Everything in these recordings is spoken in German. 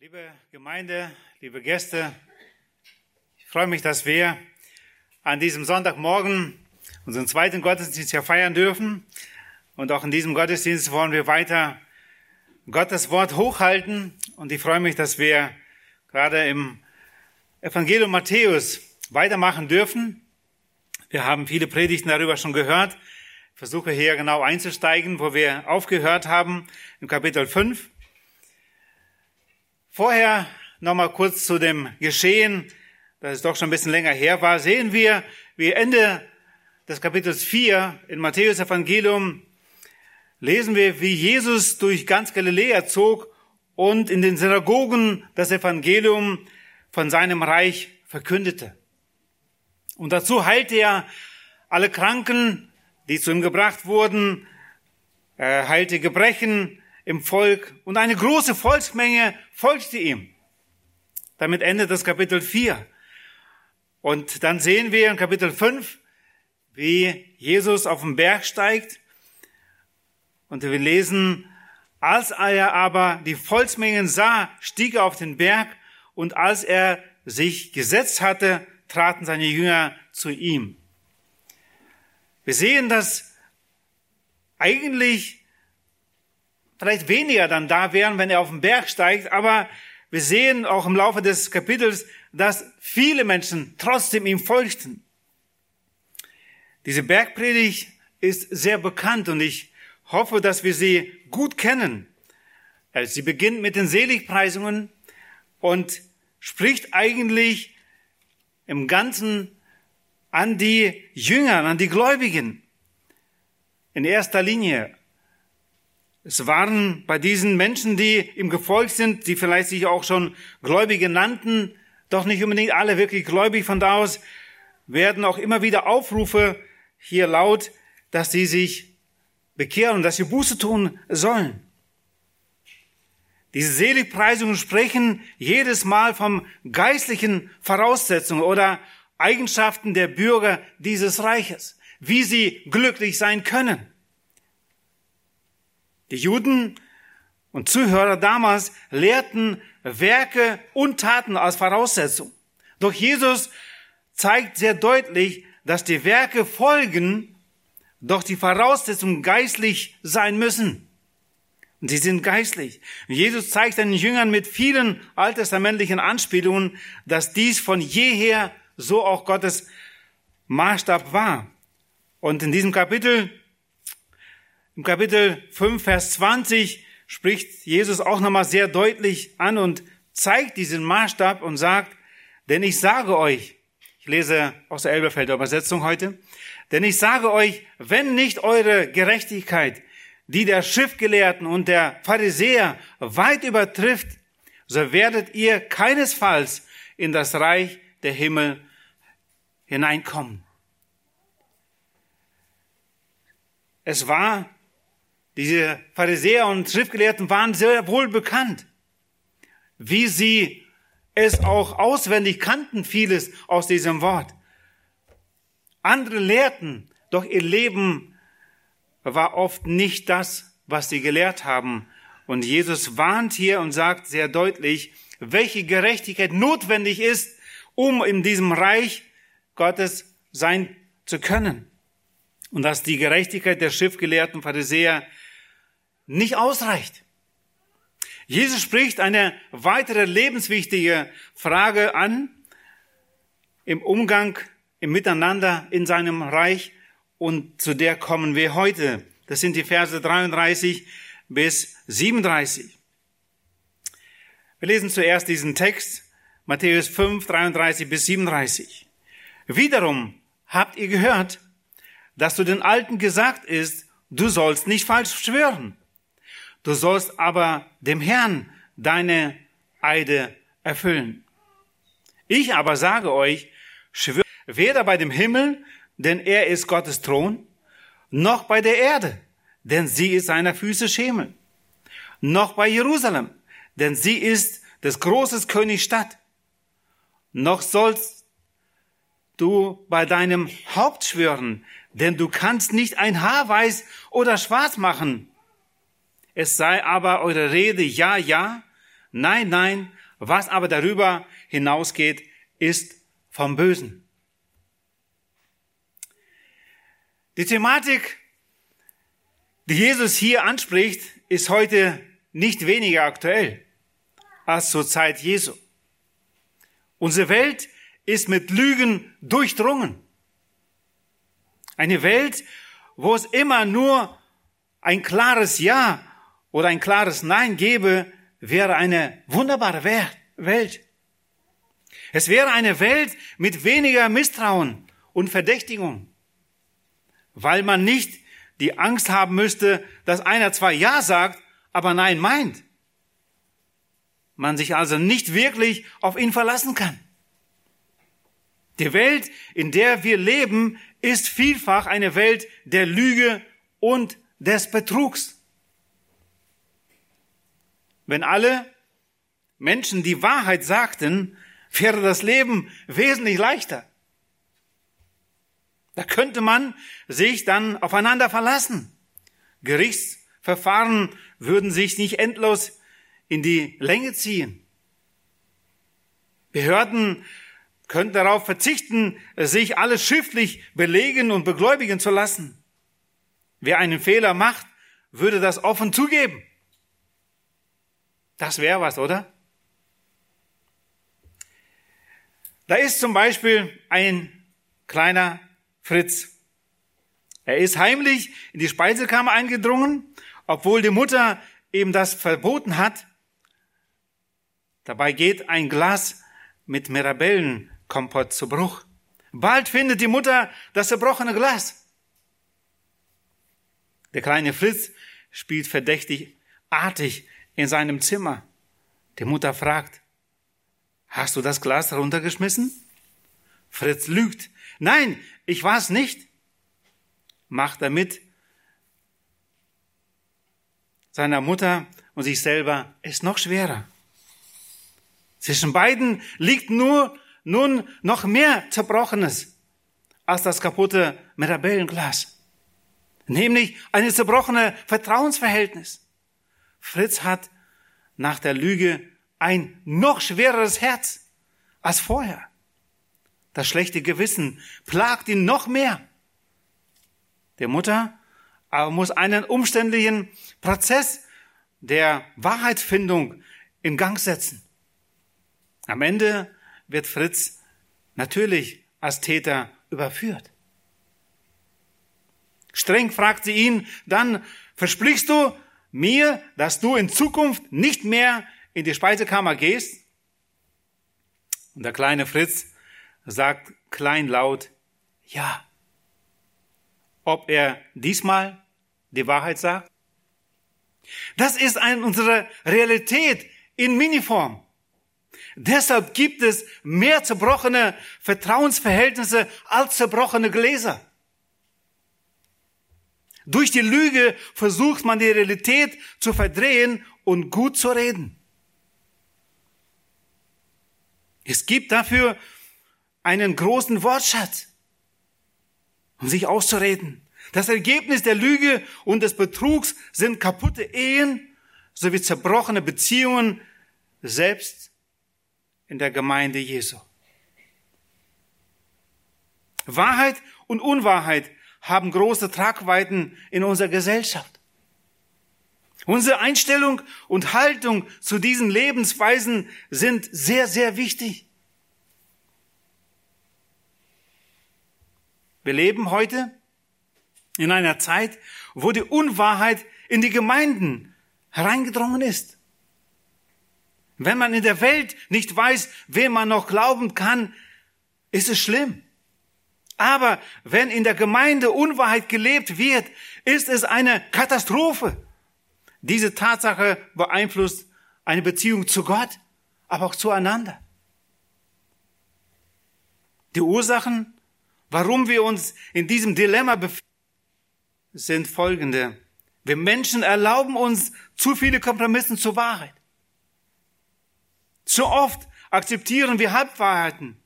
Liebe Gemeinde, liebe Gäste, ich freue mich, dass wir an diesem Sonntagmorgen unseren zweiten Gottesdienst hier feiern dürfen. Und auch in diesem Gottesdienst wollen wir weiter Gottes Wort hochhalten. Und ich freue mich, dass wir gerade im Evangelium Matthäus weitermachen dürfen. Wir haben viele Predigten darüber schon gehört. Ich versuche hier genau einzusteigen, wo wir aufgehört haben, im Kapitel 5. Vorher nochmal kurz zu dem Geschehen, das es doch schon ein bisschen länger her war, sehen wir, wie Ende des Kapitels 4 in Matthäus Evangelium lesen wir, wie Jesus durch ganz Galiläa zog und in den Synagogen das Evangelium von seinem Reich verkündete. Und dazu heilte er alle Kranken, die zu ihm gebracht wurden, er heilte Gebrechen, im Volk und eine große Volksmenge folgte ihm. Damit endet das Kapitel 4. Und dann sehen wir in Kapitel 5, wie Jesus auf den Berg steigt. Und wir lesen, als er aber die Volksmengen sah, stieg er auf den Berg und als er sich gesetzt hatte, traten seine Jünger zu ihm. Wir sehen, dass eigentlich vielleicht weniger dann da wären, wenn er auf den Berg steigt, aber wir sehen auch im Laufe des Kapitels, dass viele Menschen trotzdem ihm folgten. Diese Bergpredigt ist sehr bekannt und ich hoffe, dass wir sie gut kennen. Also sie beginnt mit den Seligpreisungen und spricht eigentlich im Ganzen an die Jünger, an die Gläubigen. In erster Linie. Es waren bei diesen Menschen, die ihm gefolgt sind, die vielleicht sich auch schon Gläubige nannten, doch nicht unbedingt alle wirklich gläubig. Von da aus werden auch immer wieder Aufrufe hier laut, dass sie sich bekehren, dass sie Buße tun sollen. Diese Seligpreisungen sprechen jedes Mal vom geistlichen Voraussetzungen oder Eigenschaften der Bürger dieses Reiches, wie sie glücklich sein können. Die Juden und Zuhörer damals lehrten Werke und Taten als Voraussetzung. Doch Jesus zeigt sehr deutlich, dass die Werke folgen, doch die Voraussetzungen geistlich sein müssen. Und sie sind geistlich. Und Jesus zeigt seinen Jüngern mit vielen alttestamentlichen Anspielungen, dass dies von jeher so auch Gottes Maßstab war. Und in diesem Kapitel im Kapitel 5, Vers 20 spricht Jesus auch nochmal sehr deutlich an und zeigt diesen Maßstab und sagt, denn ich sage euch, ich lese aus der Elberfelder Übersetzung heute, denn ich sage euch, wenn nicht eure Gerechtigkeit, die der Schriftgelehrten und der Pharisäer weit übertrifft, so werdet ihr keinesfalls in das Reich der Himmel hineinkommen. Es war diese Pharisäer und Schriftgelehrten waren sehr wohl bekannt, wie sie es auch auswendig kannten, vieles aus diesem Wort. Andere lehrten, doch ihr Leben war oft nicht das, was sie gelehrt haben. Und Jesus warnt hier und sagt sehr deutlich, welche Gerechtigkeit notwendig ist, um in diesem Reich Gottes sein zu können. Und dass die Gerechtigkeit der Schriftgelehrten Pharisäer nicht ausreicht. Jesus spricht eine weitere lebenswichtige Frage an im Umgang, im Miteinander in seinem Reich und zu der kommen wir heute. Das sind die Verse 33 bis 37. Wir lesen zuerst diesen Text, Matthäus 5, 33 bis 37. Wiederum habt ihr gehört, dass zu den Alten gesagt ist, du sollst nicht falsch schwören. Du sollst aber dem Herrn deine Eide erfüllen. Ich aber sage euch, schwör weder bei dem Himmel, denn er ist Gottes Thron, noch bei der Erde, denn sie ist seiner Füße Schemel, noch bei Jerusalem, denn sie ist des großes Königs Stadt, noch sollst du bei deinem Haupt schwören, denn du kannst nicht ein Haar weiß oder schwarz machen, es sei aber eure Rede ja, ja, Nein, nein, was aber darüber hinausgeht, ist vom Bösen. Die Thematik, die Jesus hier anspricht, ist heute nicht weniger aktuell als zur Zeit Jesu. Unsere Welt ist mit Lügen durchdrungen. Eine Welt, wo es immer nur ein klares Ja oder ein klares Nein gäbe, wäre eine wunderbare Welt. Es wäre eine Welt mit weniger Misstrauen und Verdächtigung, weil man nicht die Angst haben müsste, dass einer zwar Ja sagt, aber Nein meint. Man sich also nicht wirklich auf ihn verlassen kann. Die Welt, in der wir leben, ist vielfach eine Welt der Lüge und des Betrugs. Wenn alle Menschen die Wahrheit sagten, wäre das Leben wesentlich leichter. Da könnte man sich dann aufeinander verlassen. Gerichtsverfahren würden sich nicht endlos in die Länge ziehen. Behörden könnten darauf verzichten, sich alles schriftlich belegen und begläubigen zu lassen. Wer einen Fehler macht, würde das offen zugeben. Das wäre was, oder? Da ist zum Beispiel ein kleiner Fritz. Er ist heimlich in die Speisekammer eingedrungen, obwohl die Mutter ihm das verboten hat. Dabei geht ein Glas mit Mirabellenkompott zu Bruch. Bald findet die Mutter das zerbrochene Glas. Der kleine Fritz spielt verdächtig artig in seinem Zimmer. Die Mutter fragt, Hast du das Glas runtergeschmissen? Fritz lügt. Nein, ich war es nicht. Macht damit seiner Mutter und sich selber es noch schwerer. Zwischen beiden liegt nur nun noch mehr Zerbrochenes als das kaputte Mirabellenglas. Nämlich eine zerbrochene Vertrauensverhältnis. Fritz hat nach der Lüge ein noch schwereres Herz als vorher. Das schlechte Gewissen plagt ihn noch mehr. Der Mutter aber muss einen umständlichen Prozess der Wahrheitsfindung in Gang setzen. Am Ende wird Fritz natürlich als Täter überführt. Streng fragt sie ihn dann, versprichst du mir, dass du in Zukunft nicht mehr in die Speisekammer gehst? Und der kleine Fritz sagt kleinlaut, ja. Ob er diesmal die Wahrheit sagt? Das ist eine, unsere Realität in Miniform. Deshalb gibt es mehr zerbrochene Vertrauensverhältnisse als zerbrochene Gläser. Durch die Lüge versucht man die Realität zu verdrehen und gut zu reden. Es gibt dafür einen großen Wortschatz, um sich auszureden. Das Ergebnis der Lüge und des Betrugs sind kaputte Ehen sowie zerbrochene Beziehungen, selbst in der Gemeinde Jesu. Wahrheit und Unwahrheit haben große Tragweiten in unserer Gesellschaft. Unsere Einstellung und Haltung zu diesen Lebensweisen sind sehr, sehr wichtig. Wir leben heute in einer Zeit, wo die Unwahrheit in die Gemeinden hereingedrungen ist. Wenn man in der Welt nicht weiß, wem man noch glauben kann, ist es schlimm. Aber wenn in der Gemeinde Unwahrheit gelebt wird, ist es eine Katastrophe. Diese Tatsache beeinflusst eine Beziehung zu Gott, aber auch zueinander. Die Ursachen, warum wir uns in diesem Dilemma befinden, sind folgende. Wir Menschen erlauben uns zu viele Kompromisse zur Wahrheit. Zu oft akzeptieren wir Halbwahrheiten.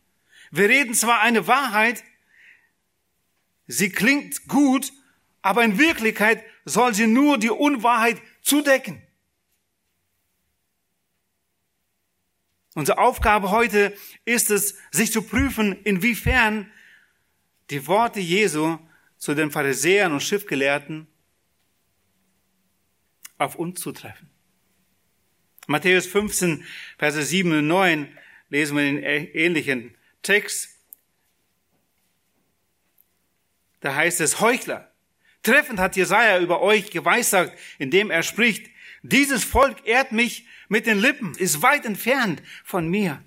Wir reden zwar eine Wahrheit, sie klingt gut, aber in Wirklichkeit soll sie nur die Unwahrheit zudecken. Unsere Aufgabe heute ist es, sich zu prüfen, inwiefern die Worte Jesu zu den Pharisäern und Schriftgelehrten auf uns zutreffen. Matthäus 15, Verse 7 und 9 lesen wir den ähnlichen Text. Da heißt es, Heuchler. Treffend hat Jesaja über euch geweissagt, indem er spricht, dieses Volk ehrt mich mit den Lippen, ist weit entfernt von mir.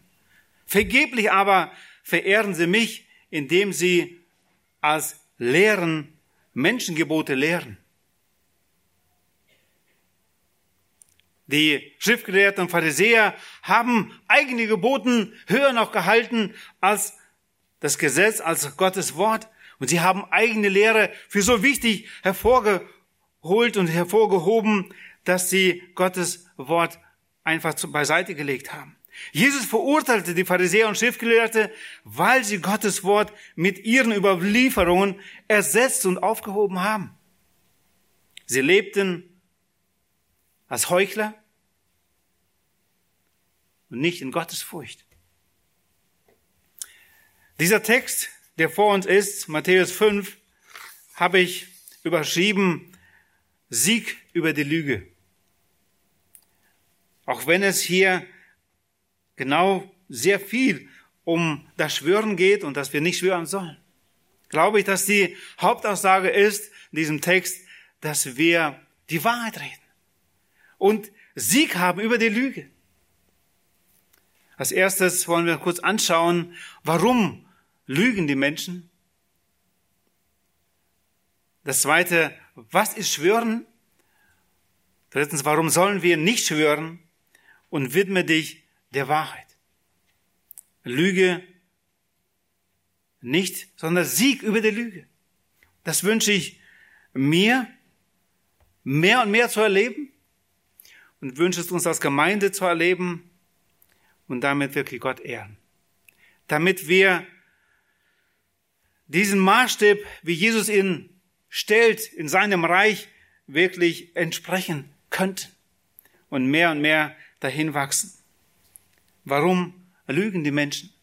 Vergeblich aber verehren sie mich, indem sie als Lehren Menschengebote lehren. Die Schriftgelehrten und Pharisäer haben eigene Geboten höher noch gehalten als das Gesetz, als Gottes Wort. Und sie haben eigene Lehre für so wichtig hervorgeholt und hervorgehoben, dass sie Gottes Wort einfach beiseite gelegt haben. Jesus verurteilte die Pharisäer und Schriftgelehrte, weil sie Gottes Wort mit ihren Überlieferungen ersetzt und aufgehoben haben. Sie lebten als Heuchler und nicht in Gottes Furcht. Dieser Text, der vor uns ist, Matthäus 5, habe ich überschrieben, Sieg über die Lüge. Auch wenn es hier genau sehr viel um das Schwören geht und dass wir nicht schwören sollen, glaube ich, dass die Hauptaussage ist in diesem Text, dass wir die Wahrheit reden und Sieg haben über die Lüge. Als erstes wollen wir kurz anschauen, warum lügen die Menschen? Das zweite, was ist Schwören? Drittens, warum sollen wir nicht schwören? Und widme dich der Wahrheit. Lüge nicht, sondern Sieg über die Lüge. Das wünsche ich mir, mehr und mehr zu erleben und wünsche es uns als Gemeinde zu erleben und damit wirklich Gott ehren. Damit wir diesen Maßstab, wie Jesus ihn stellt, in seinem Reich wirklich entsprechen könnten und mehr und mehr dahin wachsen. Warum lügen die Menschen?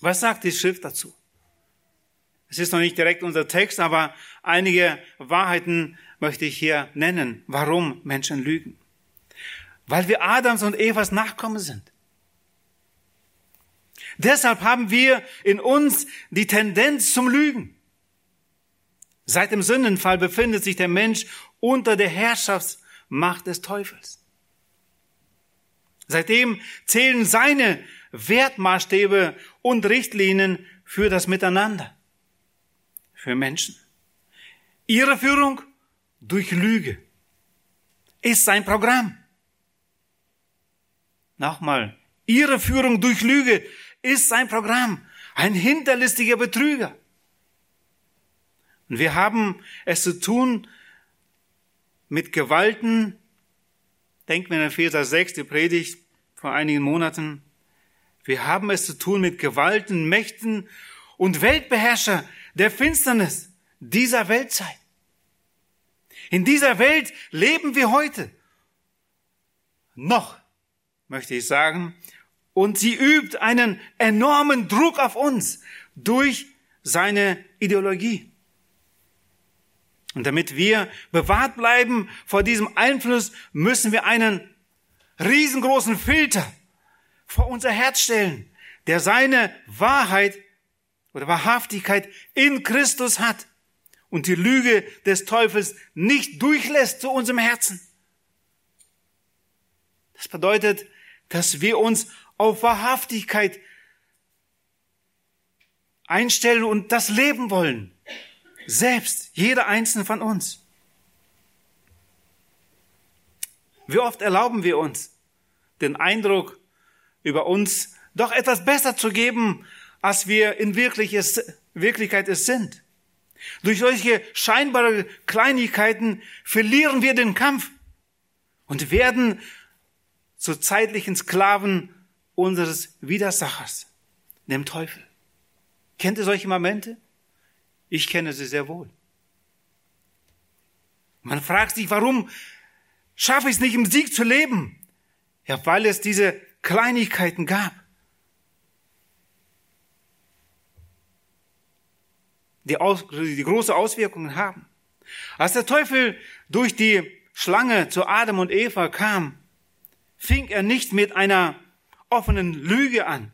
Was sagt die Schrift dazu? Es ist noch nicht direkt unser Text, aber einige Wahrheiten möchte ich hier nennen, warum Menschen lügen. Weil wir Adams und Evas Nachkommen sind. Deshalb haben wir in uns die Tendenz zum Lügen. Seit dem Sündenfall befindet sich der Mensch unter der Herrschaftsmacht des Teufels. Seitdem zählen seine Wertmaßstäbe und Richtlinien für das Miteinander, für Menschen. Ihre Führung durch Lüge ist sein Programm. Nochmal, ihre Führung durch Lüge ist sein Programm. Ein hinterlistiger Betrüger. Und wir haben es zu tun mit Gewalten, Denken wir an Epheser 6, die Predigt vor einigen Monaten. Wir haben es zu tun mit Gewalten, Mächten und Weltbeherrscher der Finsternis dieser Weltzeit. In dieser Welt leben wir heute. Noch, möchte ich sagen. Und sie übt einen enormen Druck auf uns durch seine Ideologie. Und damit wir bewahrt bleiben vor diesem Einfluss, müssen wir einen riesengroßen Filter vor unser Herz stellen, der seine Wahrheit oder Wahrhaftigkeit in Christus hat und die Lüge des Teufels nicht durchlässt zu unserem Herzen. Das bedeutet, dass wir uns auf Wahrhaftigkeit einstellen und das leben wollen. Selbst, jeder einzelne von uns. Wie oft erlauben wir uns, den Eindruck über uns doch etwas besser zu geben, als wir in Wirklichkeit es sind. Durch solche scheinbare Kleinigkeiten verlieren wir den Kampf und werden zu zeitlichen Sklaven unseres Widersachers, dem Teufel. Kennt ihr solche Momente? Ich kenne sie sehr wohl. Man fragt sich, warum schaffe ich es nicht, im Sieg zu leben? Ja, weil es diese Kleinigkeiten gab. Die, aus, die große Auswirkungen haben. Als der Teufel durch die Schlange zu Adam und Eva kam, fing er nicht mit einer offenen Lüge an.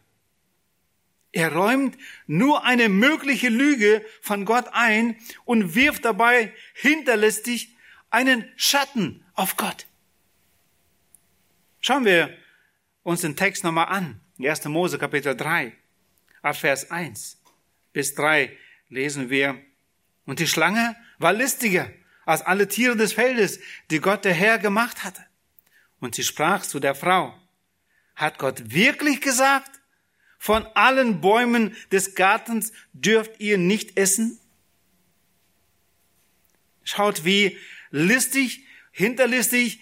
Er räumt nur eine mögliche Lüge von Gott ein und wirft dabei hinterlistig einen Schatten auf Gott. Schauen wir uns den Text nochmal an. 1. Mose Kapitel 3, ab Vers 1 bis 3 lesen wir. Und die Schlange war listiger als alle Tiere des Feldes, die Gott der Herr gemacht hatte. Und sie sprach zu der Frau, hat Gott wirklich gesagt, von allen Bäumen des Gartens dürft ihr nicht essen? Schaut, wie listig, hinterlistig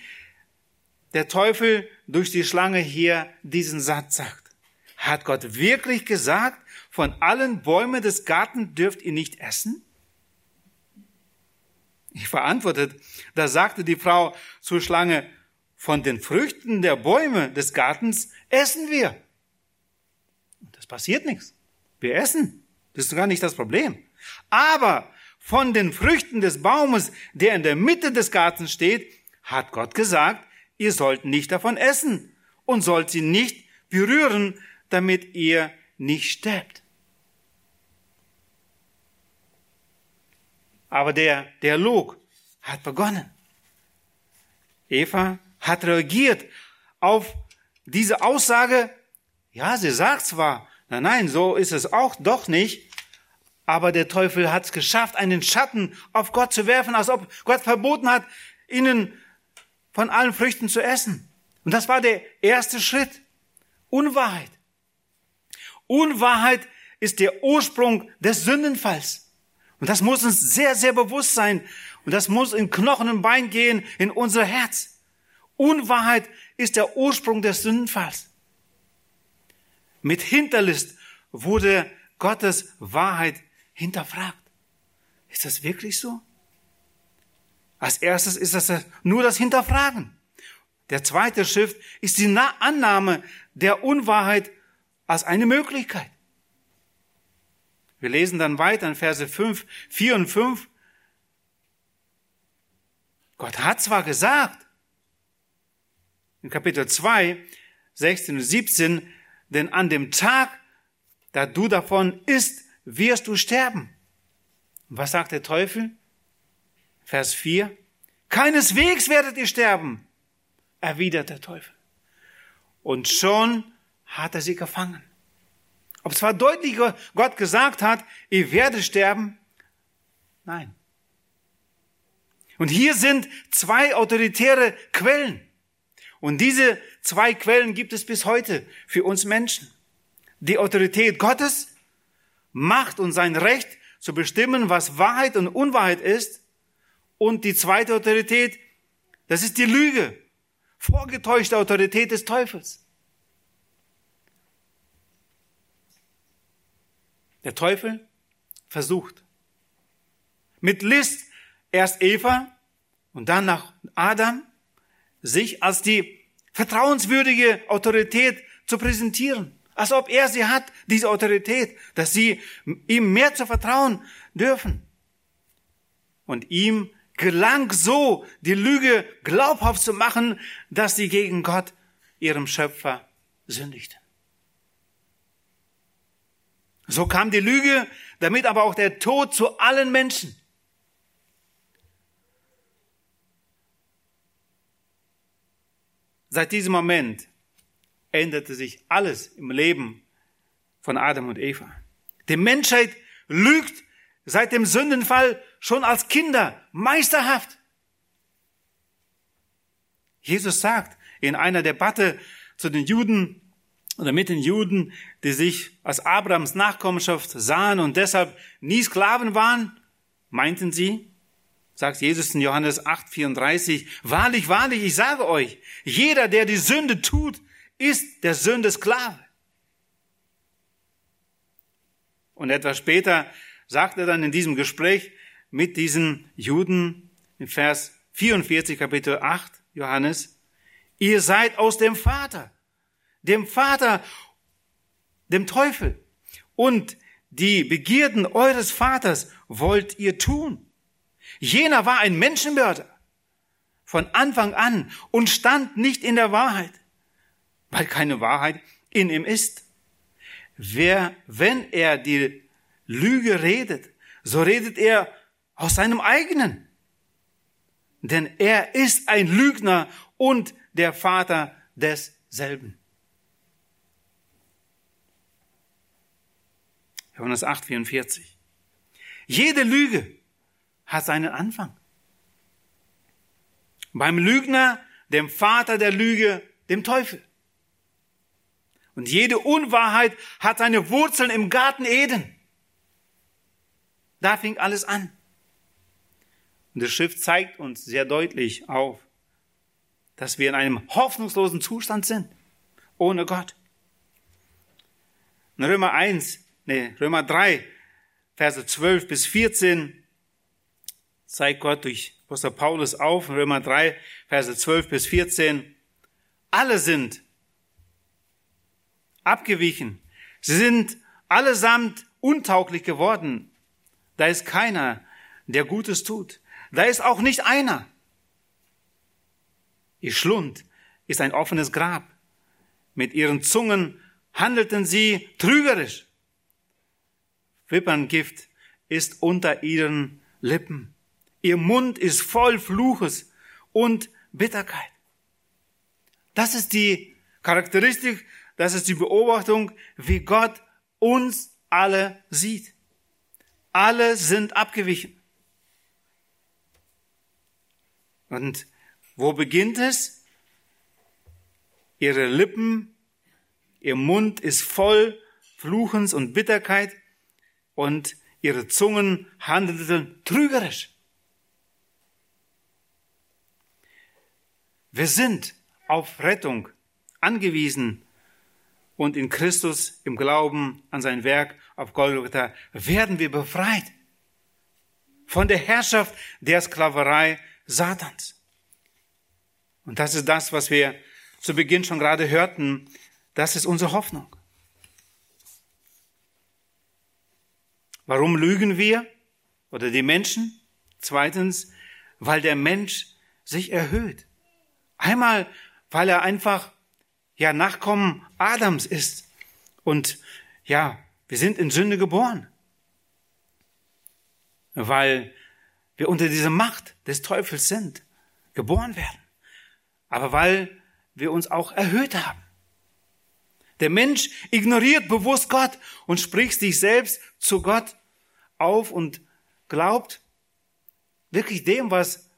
der Teufel durch die Schlange hier diesen Satz sagt. Hat Gott wirklich gesagt, von allen Bäumen des Gartens dürft ihr nicht essen? Ich verantwortet, da sagte die Frau zur Schlange, von den Früchten der Bäume des Gartens essen wir. Und das passiert nichts. Wir essen. Das ist gar nicht das Problem. Aber von den Früchten des Baumes, der in der Mitte des Gartens steht, hat Gott gesagt, ihr sollt nicht davon essen und sollt sie nicht berühren, damit ihr nicht sterbt. Aber der Dialog hat begonnen. Eva hat reagiert auf diese Aussage. Ja, sie sagt zwar, nein, nein, so ist es auch doch nicht. Aber der Teufel hat es geschafft, einen Schatten auf Gott zu werfen, als ob Gott verboten hat, ihnen von allen Früchten zu essen. Und das war der erste Schritt. Unwahrheit. Unwahrheit ist der Ursprung des Sündenfalls. Und das muss uns sehr, sehr bewusst sein. Und das muss in Knochen und Bein gehen, in unser Herz. Unwahrheit ist der Ursprung des Sündenfalls. Mit Hinterlist wurde Gottes Wahrheit hinterfragt. Ist das wirklich so? Als erstes ist das nur das Hinterfragen. Der zweite Schrift ist die Annahme der Unwahrheit als eine Möglichkeit. Wir lesen dann weiter in Verse 5, 4 und 5. Gott hat zwar gesagt, in Kapitel 2, 16 und 17, denn an dem Tag, da du davon isst, wirst du sterben. Und was sagt der Teufel? Vers 4, keineswegs werdet ihr sterben, erwidert der Teufel. Und schon hat er sie gefangen. Ob zwar deutlich Gott gesagt hat, ihr werdet sterben, nein. Und hier sind zwei autoritäre Quellen. Und diese zwei Quellen gibt es bis heute für uns Menschen. Die Autorität Gottes, Macht und sein Recht zu bestimmen, was Wahrheit und Unwahrheit ist. Und die zweite Autorität, das ist die Lüge, vorgetäuschte Autorität des Teufels. Der Teufel versucht mit List erst Eva und dann nach Adam sich als die vertrauenswürdige Autorität zu präsentieren. Als ob er sie hat, diese Autorität, dass sie ihm mehr zu vertrauen dürfen. Und ihm gelang so, die Lüge glaubhaft zu machen, dass sie gegen Gott, ihrem Schöpfer, sündigten. So kam die Lüge, damit aber auch der Tod zu allen Menschen. Seit diesem Moment änderte sich alles im Leben von Adam und Eva. Die Menschheit lügt seit dem Sündenfall schon als Kinder meisterhaft. Jesus sagt in einer Debatte zu den Juden oder mit den Juden, die sich als Abrahams Nachkommenschaft sahen und deshalb nie Sklaven waren, meinten sie, sagt Jesus in Johannes 8, 34, wahrlich, wahrlich, ich sage euch, jeder, der die Sünde tut, ist der Sünde Sklave. Und etwas später sagt er dann in diesem Gespräch mit diesen Juden in Vers 44, Kapitel 8, Johannes, ihr seid aus dem Vater, dem Vater, dem Teufel. Und die Begierden eures Vaters wollt ihr tun. Jener war ein Menschenmörder von Anfang an und stand nicht in der Wahrheit, weil keine Wahrheit in ihm ist. Wer, wenn er die Lüge redet, so redet er aus seinem eigenen. Denn er ist ein Lügner und der Vater desselben. Johannes 8, 44. Jede Lüge hat seinen Anfang. Beim Lügner, dem Vater der Lüge, dem Teufel. Und jede Unwahrheit hat seine Wurzeln im Garten Eden. Da fing alles an. Und das Schrift zeigt uns sehr deutlich auf, dass wir in einem hoffnungslosen Zustand sind, ohne Gott. In Römer 1, nee, Römer 3, Verse 12 bis 14 zeigt Gott durch Apostel Paulus auf, in Römer 3, Verse 12 bis 14, alle sind abgewichen. Sie sind allesamt untauglich geworden. Da ist keiner, der Gutes tut. Da ist auch nicht einer. Ihr Schlund ist ein offenes Grab. Mit ihren Zungen handelten sie trügerisch. Wipperngift ist unter ihren Lippen. Ihr Mund ist voll Fluches und Bitterkeit. Das ist die Charakteristik, das ist die Beobachtung, wie Gott uns alle sieht. Alle sind abgewichen. Und wo beginnt es? Ihre Lippen, ihr Mund ist voll Fluchens und Bitterkeit und ihre Zungen handelten trügerisch. Wir sind auf Rettung angewiesen und in Christus im Glauben an sein Werk auf Golgotha werden wir befreit von der Herrschaft der Sklaverei Satans. Und das ist das, was wir zu Beginn schon gerade hörten. Das ist unsere Hoffnung. Warum lügen wir oder die Menschen? Zweitens, weil der Mensch sich erhöht. Einmal, weil er einfach ja Nachkommen Adams ist und ja, wir sind in Sünde geboren. Weil wir unter dieser Macht des Teufels sind, geboren werden. Aber weil wir uns auch erhöht haben. Der Mensch ignoriert bewusst Gott und spricht sich selbst zu Gott auf und glaubt wirklich dem, was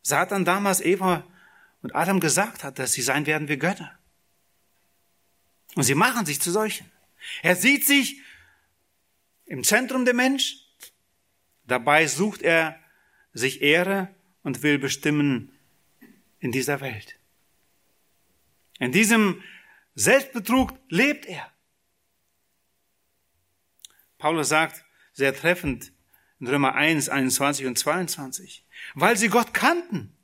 Satan damals Eva und Adam gesagt hat, dass sie sein werden wie Götter. Und sie machen sich zu solchen. Er sieht sich im Zentrum der Mensch. Dabei sucht er sich Ehre und will bestimmen in dieser Welt. In diesem Selbstbetrug lebt er. Paulus sagt sehr treffend in Römer 1, 21 und 22, weil sie Gott kannten,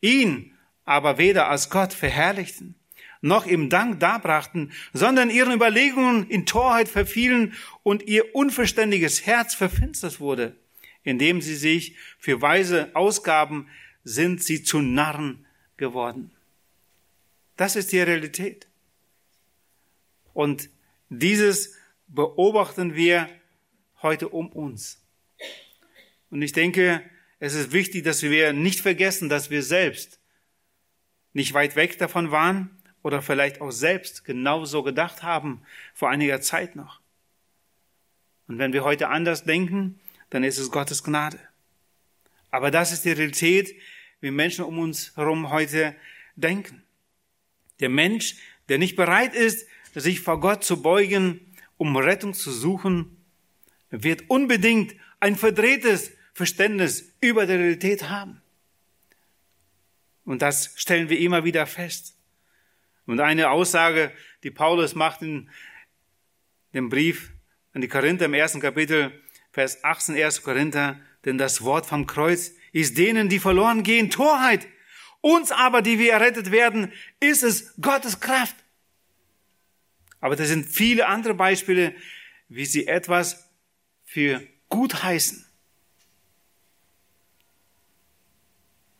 ihn aber weder als Gott verherrlichten, noch ihm Dank darbrachten, sondern ihren Überlegungen in Torheit verfielen und ihr unverständiges Herz verfinstert wurde. Indem sie sich für weise ausgaben, sind sie zu Narren geworden. Das ist die Realität. Und dieses beobachten wir heute um uns. Und ich denke, es ist wichtig, dass wir nicht vergessen, dass wir selbst nicht weit weg davon waren oder vielleicht auch selbst genauso gedacht haben vor einiger Zeit noch. Und wenn wir heute anders denken, dann ist es Gottes Gnade. Aber das ist die Realität, wie Menschen um uns herum heute denken. Der Mensch, der nicht bereit ist, sich vor Gott zu beugen, um Rettung zu suchen, wird unbedingt ein verdrehtes Verständnis über die Realität haben. Und das stellen wir immer wieder fest. Und eine Aussage, die Paulus macht in dem Brief an die Korinther im ersten Kapitel, Vers 18, 1. Korinther, denn das Wort vom Kreuz ist denen, die verloren gehen, Torheit. Uns aber, die wir errettet werden, ist es Gottes Kraft. Aber das sind viele andere Beispiele, wie sie etwas für gut heißen.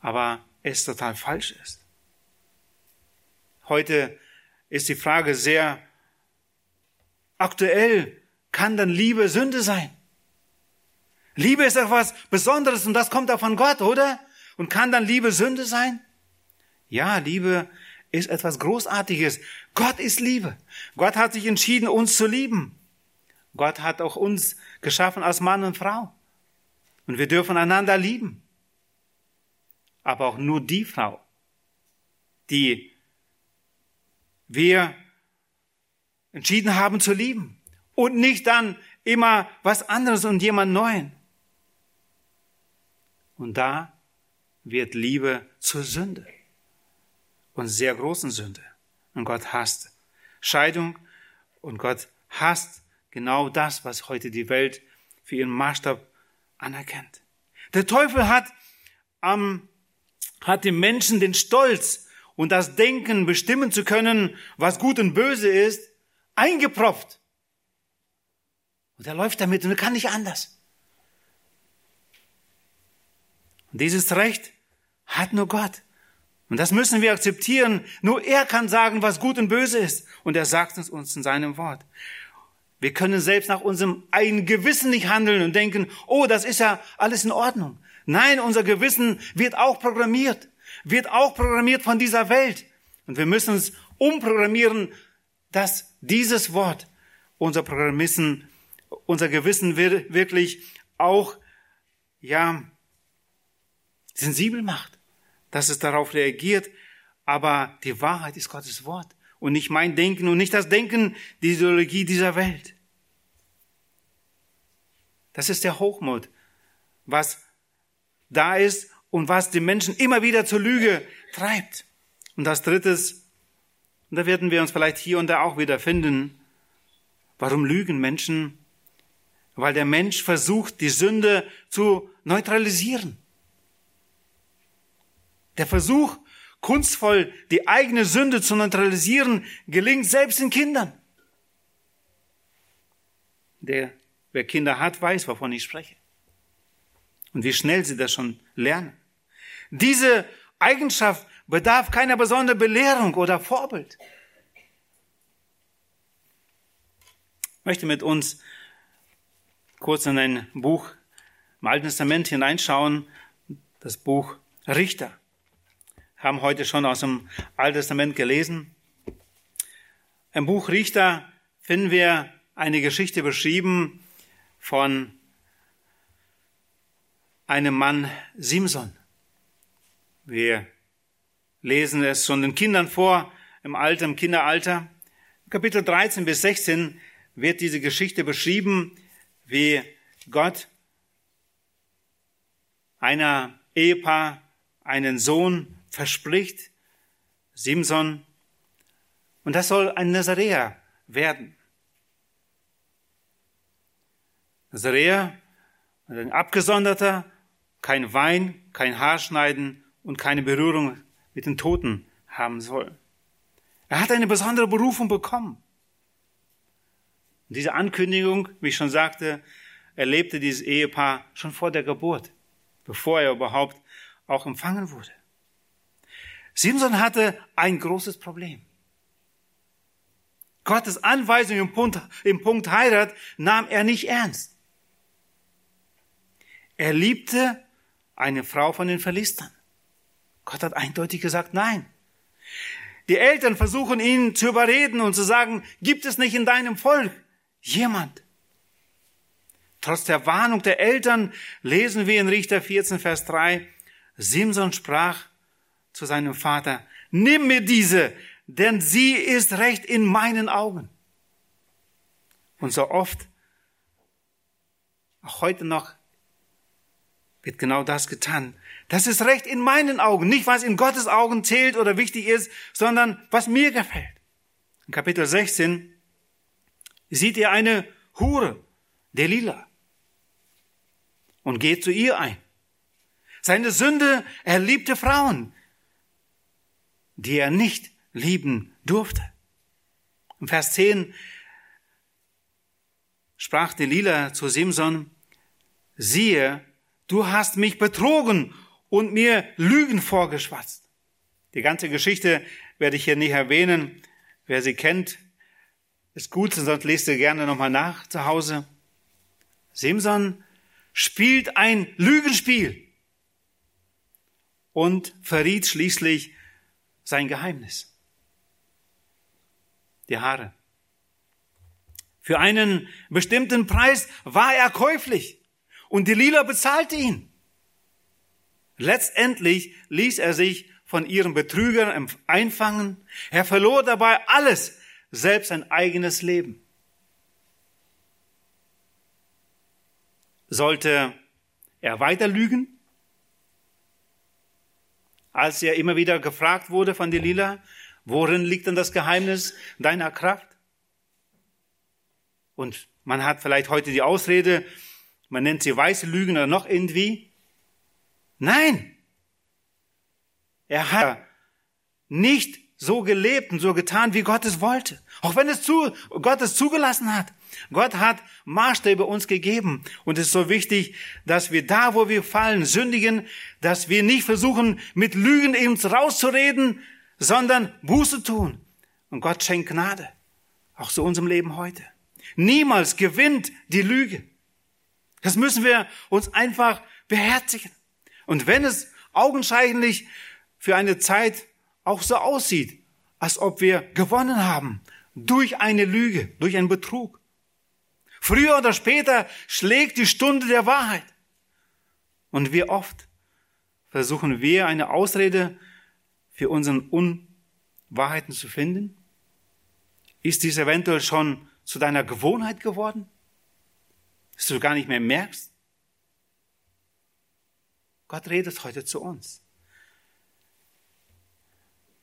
Aber es total falsch ist. Heute ist die Frage sehr aktuell. Kann dann Liebe Sünde sein? Liebe ist etwas Besonderes und das kommt auch von Gott, oder? Und kann dann Liebe Sünde sein? Ja, Liebe ist etwas Großartiges. Gott ist Liebe. Gott hat sich entschieden, uns zu lieben. Gott hat auch uns geschaffen als Mann und Frau. Und wir dürfen einander lieben. Aber auch nur die Frau, die wir entschieden haben zu lieben. Und nicht dann immer was anderes und jemand Neuen. Und da wird Liebe zur Sünde und sehr großen Sünde. Und Gott hasst Scheidung und Gott hasst genau das, was heute die Welt für ihren Maßstab anerkennt. Der Teufel hat, ähm, hat dem Menschen den Stolz und das Denken bestimmen zu können, was gut und böse ist, eingepropft. Und er läuft damit und er kann nicht anders. Und dieses Recht hat nur Gott. Und das müssen wir akzeptieren. Nur er kann sagen, was gut und böse ist. Und er sagt es uns in seinem Wort. Wir können selbst nach unserem eigenen Gewissen nicht handeln und denken, oh, das ist ja alles in Ordnung. Nein, unser Gewissen wird auch programmiert, wird auch programmiert von dieser Welt. Und wir müssen es umprogrammieren, dass dieses Wort unser Programmissen, unser Gewissen wirklich auch, ja, sensibel macht, dass es darauf reagiert. Aber die Wahrheit ist Gottes Wort und nicht mein Denken und nicht das Denken, die Ideologie dieser Welt. Das ist der Hochmut, was da ist und was die Menschen immer wieder zur Lüge treibt. Und das drittes, und da werden wir uns vielleicht hier und da auch wieder finden, warum lügen Menschen? Weil der Mensch versucht, die Sünde zu neutralisieren. Der Versuch, kunstvoll die eigene Sünde zu neutralisieren, gelingt selbst in Kindern. Der, wer Kinder hat, weiß, wovon ich spreche. Und wie schnell sie das schon lernen. Diese Eigenschaft bedarf keiner besonderen Belehrung oder Vorbild. Ich möchte mit uns kurz in ein Buch im Alten Testament hineinschauen, das Buch Richter haben heute schon aus dem Alten Testament gelesen. Im Buch Richter finden wir eine Geschichte beschrieben von einem Mann Simson. Wir lesen es schon den Kindern vor im Alter, im Kinderalter. Kapitel 13 bis 16 wird diese Geschichte beschrieben, wie Gott einer Ehepaar einen Sohn verspricht Simson, und das soll ein Nazaräer werden. Nazaräer, ein Abgesonderter, kein Wein, kein Haarschneiden und keine Berührung mit den Toten haben soll. Er hat eine besondere Berufung bekommen. Und diese Ankündigung, wie ich schon sagte, erlebte dieses Ehepaar schon vor der Geburt, bevor er überhaupt auch empfangen wurde. Simson hatte ein großes Problem. Gottes Anweisung im Punkt, im Punkt Heirat nahm er nicht ernst. Er liebte eine Frau von den Philistern. Gott hat eindeutig gesagt, nein. Die Eltern versuchen ihn zu überreden und zu sagen, gibt es nicht in deinem Volk jemand? Trotz der Warnung der Eltern lesen wir in Richter 14, Vers 3, Simson sprach, zu seinem Vater, nimm mir diese, denn sie ist recht in meinen Augen. Und so oft, auch heute noch, wird genau das getan. Das ist recht in meinen Augen. Nicht, was in Gottes Augen zählt oder wichtig ist, sondern was mir gefällt. In Kapitel 16 sieht ihr eine Hure, Delila, und geht zu ihr ein. Seine Sünde, er liebte Frauen die er nicht lieben durfte. Im Vers 10 sprach Delila zu Simson, siehe, du hast mich betrogen und mir Lügen vorgeschwatzt. Die ganze Geschichte werde ich hier nicht erwähnen. Wer sie kennt, ist gut, sonst lest ihr gerne nochmal nach zu Hause. Simson spielt ein Lügenspiel und verriet schließlich sein Geheimnis. Die Haare. Für einen bestimmten Preis war er käuflich und die Lila bezahlte ihn. Letztendlich ließ er sich von ihren Betrügern einfangen. Er verlor dabei alles, selbst sein eigenes Leben. Sollte er weiter lügen? Als er immer wieder gefragt wurde von Delila, worin liegt denn das Geheimnis deiner Kraft? Und man hat vielleicht heute die Ausrede, man nennt sie weiße Lügen oder noch irgendwie. Nein! Er hat nicht so gelebt und so getan, wie Gott es wollte. Auch wenn es zu, Gott es zugelassen hat. Gott hat Maßstäbe uns gegeben. Und es ist so wichtig, dass wir da, wo wir fallen, sündigen, dass wir nicht versuchen, mit Lügen eben rauszureden, sondern Buße tun. Und Gott schenkt Gnade. Auch zu unserem Leben heute. Niemals gewinnt die Lüge. Das müssen wir uns einfach beherzigen. Und wenn es augenscheinlich für eine Zeit auch so aussieht, als ob wir gewonnen haben durch eine Lüge, durch einen Betrug. Früher oder später schlägt die Stunde der Wahrheit. Und wie oft versuchen wir eine Ausrede für unseren Unwahrheiten zu finden? Ist dies eventuell schon zu deiner Gewohnheit geworden, dass du gar nicht mehr merkst? Gott redet heute zu uns.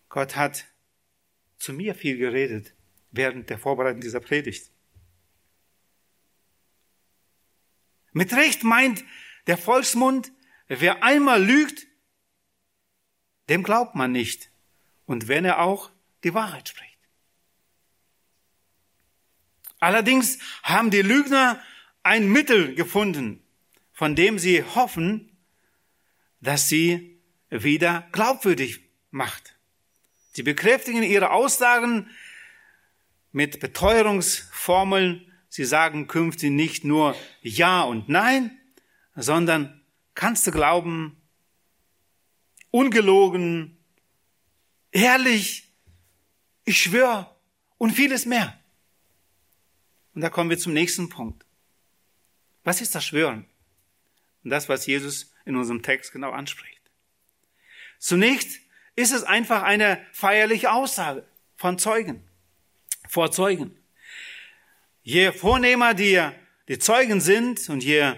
Gott hat zu mir viel geredet während der Vorbereitung dieser Predigt. Mit Recht meint der Volksmund, wer einmal lügt, dem glaubt man nicht. Und wenn er auch die Wahrheit spricht. Allerdings haben die Lügner ein Mittel gefunden, von dem sie hoffen, dass sie wieder glaubwürdig macht. Sie bekräftigen ihre Aussagen mit Beteuerungsformeln. Sie sagen künftig nicht nur Ja und Nein, sondern kannst du glauben, ungelogen, ehrlich, ich schwöre und vieles mehr. Und da kommen wir zum nächsten Punkt. Was ist das Schwören? Und das, was Jesus in unserem Text genau anspricht. Zunächst ist es einfach eine feierliche Aussage von Zeugen, vor Zeugen. Je vornehmer die, die Zeugen sind und je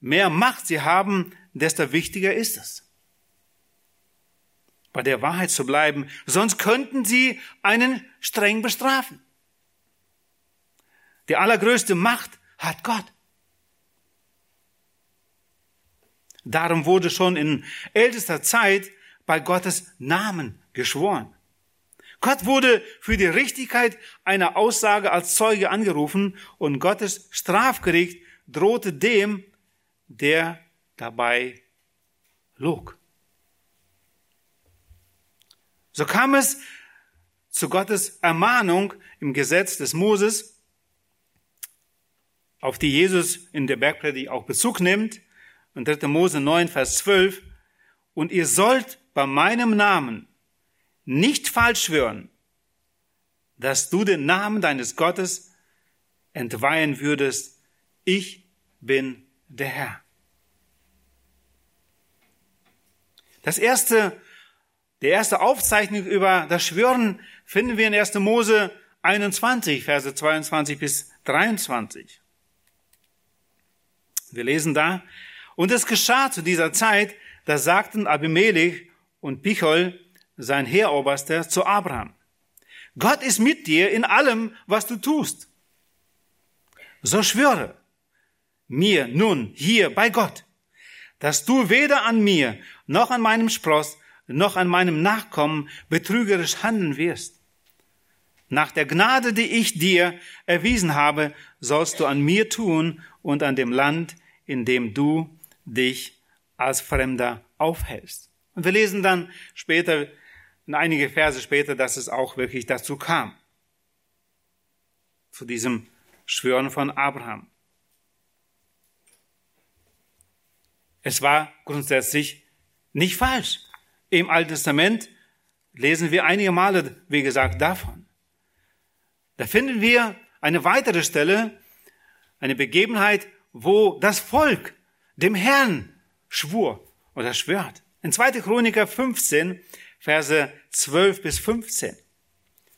mehr Macht sie haben, desto wichtiger ist es, bei der Wahrheit zu bleiben. Sonst könnten sie einen streng bestrafen. Die allergrößte Macht hat Gott. Darum wurde schon in ältester Zeit bei Gottes Namen geschworen. Gott wurde für die Richtigkeit einer Aussage als Zeuge angerufen und Gottes Strafgericht drohte dem, der dabei log. So kam es zu Gottes Ermahnung im Gesetz des Moses, auf die Jesus in der Bergpredigt auch Bezug nimmt, in 3. Mose 9, Vers 12, und ihr sollt bei meinem Namen nicht falsch schwören, dass du den Namen deines Gottes entweihen würdest. Ich bin der Herr. Das erste, der erste Aufzeichnung über das Schwören finden wir in 1. Mose 21, Verse 22 bis 23. Wir lesen da, und es geschah zu dieser Zeit, da sagten Abimelech und Pichol, sein Heeroberster, zu Abraham, Gott ist mit dir in allem, was du tust. So schwöre mir nun hier bei Gott, dass du weder an mir noch an meinem Spross noch an meinem Nachkommen betrügerisch handeln wirst. Nach der Gnade, die ich dir erwiesen habe, sollst du an mir tun und an dem Land, in dem du dich als Fremder aufhältst. Und wir lesen dann später, in einige Verse später, dass es auch wirklich dazu kam. Zu diesem Schwören von Abraham. Es war grundsätzlich nicht falsch. Im Alten Testament lesen wir einige Male, wie gesagt, davon. Da finden wir eine weitere Stelle, eine Begebenheit, wo das Volk dem Herrn schwur oder schwört. In 2. Chroniker 15, Verse 12 bis 15.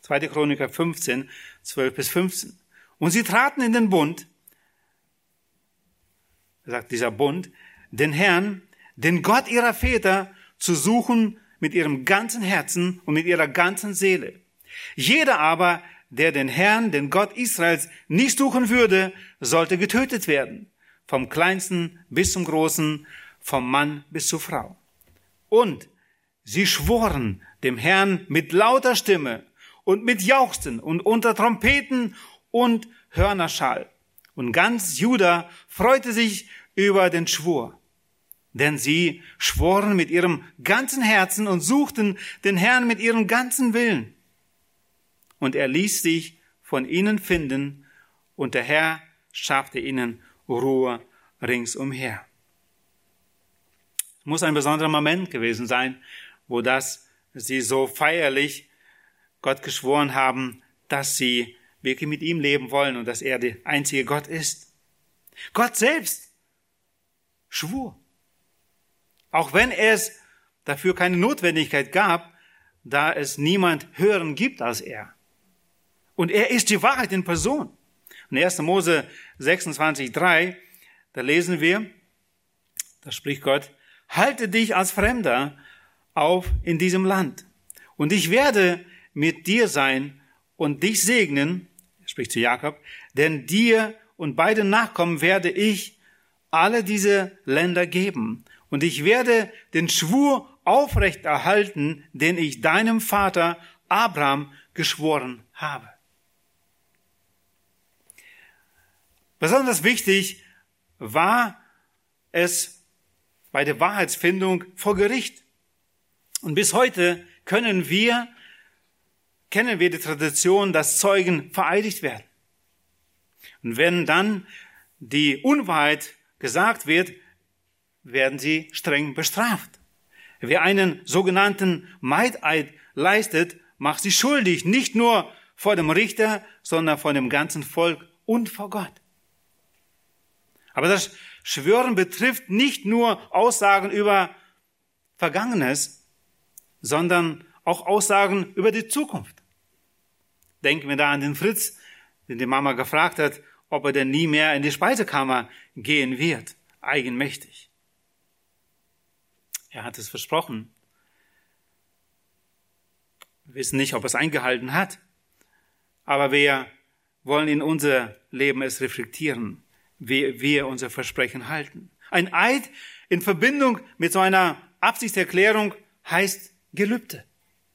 2. Chroniker 15, 12 bis 15. Und sie traten in den Bund, sagt dieser Bund, den Herrn, den Gott ihrer Väter zu suchen mit ihrem ganzen Herzen und mit ihrer ganzen Seele. Jeder aber, der den Herrn, den Gott Israels, nicht suchen würde, sollte getötet werden. Vom kleinsten bis zum großen, vom Mann bis zur Frau. Und sie schworen dem Herrn mit lauter Stimme und mit Jauchzen und unter Trompeten und Hörnerschall. Und ganz Juda freute sich über den Schwur. Denn sie schworen mit ihrem ganzen Herzen und suchten den Herrn mit ihrem ganzen Willen und er ließ sich von ihnen finden, und der Herr schaffte ihnen Ruhe ringsumher. Es muss ein besonderer Moment gewesen sein, wo das sie so feierlich Gott geschworen haben, dass sie wirklich mit ihm leben wollen und dass er der einzige Gott ist. Gott selbst schwur. Auch wenn es dafür keine Notwendigkeit gab, da es niemand hören gibt als er. Und er ist die Wahrheit in Person. In 1. Mose 26, 3, da lesen wir, da spricht Gott, halte dich als Fremder auf in diesem Land. Und ich werde mit dir sein und dich segnen, spricht zu Jakob, denn dir und beiden Nachkommen werde ich alle diese Länder geben. Und ich werde den Schwur aufrecht erhalten, den ich deinem Vater Abraham geschworen habe. Besonders wichtig war es bei der Wahrheitsfindung vor Gericht. Und bis heute können wir, kennen wir die Tradition, dass Zeugen vereidigt werden. Und wenn dann die Unwahrheit gesagt wird, werden sie streng bestraft. Wer einen sogenannten Meideid leistet, macht sich schuldig, nicht nur vor dem Richter, sondern vor dem ganzen Volk und vor Gott. Aber das Schwören betrifft nicht nur Aussagen über Vergangenes, sondern auch Aussagen über die Zukunft. Denken wir da an den Fritz, den die Mama gefragt hat, ob er denn nie mehr in die Speisekammer gehen wird, eigenmächtig. Er hat es versprochen. Wir wissen nicht, ob er es eingehalten hat, aber wir wollen in unser Leben es reflektieren wie wir unser Versprechen halten. Ein Eid in Verbindung mit so einer Absichtserklärung heißt Gelübde,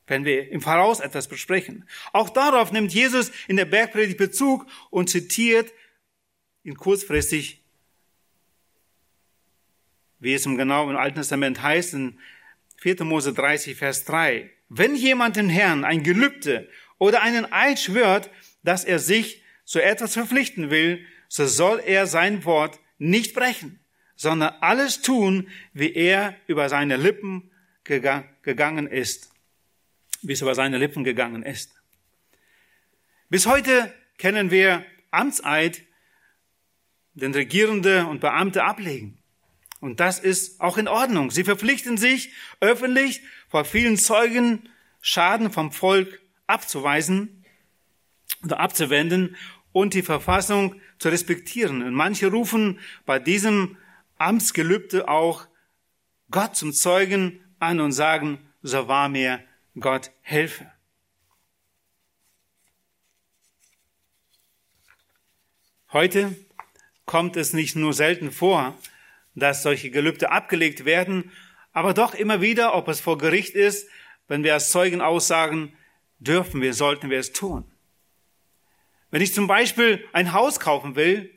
wenn wir im Voraus etwas besprechen. Auch darauf nimmt Jesus in der Bergpredigt Bezug und zitiert ihn kurzfristig, wie es im genau im Alten Testament heißt, in 4. Mose 30, Vers 3. Wenn jemand den Herrn ein Gelübde oder einen Eid schwört, dass er sich zu etwas verpflichten will, so soll er sein Wort nicht brechen, sondern alles tun, wie er über seine Lippen gegangen ist, wie es über seine Lippen gegangen ist. Bis heute kennen wir Amtseid, den Regierende und Beamte ablegen. Und das ist auch in Ordnung. Sie verpflichten sich öffentlich vor vielen Zeugen Schaden vom Volk abzuweisen oder abzuwenden und die Verfassung zu respektieren. Und manche rufen bei diesem Amtsgelübde auch Gott zum Zeugen an und sagen, so wahr mir Gott helfe. Heute kommt es nicht nur selten vor, dass solche Gelübde abgelegt werden, aber doch immer wieder, ob es vor Gericht ist, wenn wir als Zeugen aussagen, dürfen wir, sollten wir es tun. Wenn ich zum Beispiel ein Haus kaufen will,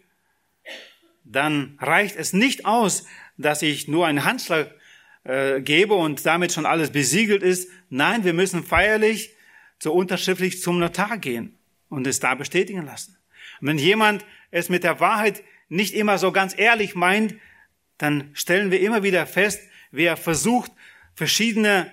dann reicht es nicht aus, dass ich nur einen Handschlag äh, gebe und damit schon alles besiegelt ist. Nein, wir müssen feierlich so unterschriftlich zum Notar gehen und es da bestätigen lassen. Und wenn jemand es mit der Wahrheit nicht immer so ganz ehrlich meint, dann stellen wir immer wieder fest, wer versucht, verschiedene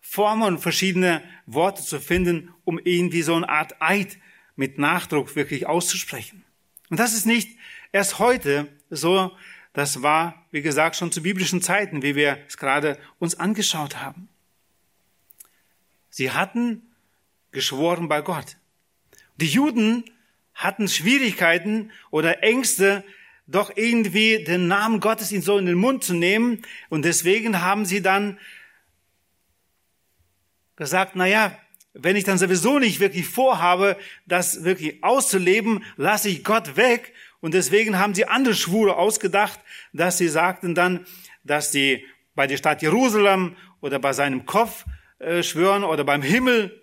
Formen und verschiedene Worte zu finden, um irgendwie so eine Art Eid mit Nachdruck wirklich auszusprechen. Und das ist nicht erst heute so, das war, wie gesagt, schon zu biblischen Zeiten, wie wir es gerade uns angeschaut haben. Sie hatten geschworen bei Gott. Die Juden hatten Schwierigkeiten oder Ängste, doch irgendwie den Namen Gottes in so in den Mund zu nehmen. Und deswegen haben sie dann gesagt, na ja, wenn ich dann sowieso nicht wirklich vorhabe, das wirklich auszuleben, lasse ich Gott weg. Und deswegen haben sie andere Schwure ausgedacht, dass sie sagten dann, dass sie bei der Stadt Jerusalem oder bei seinem Kopf äh, schwören oder beim Himmel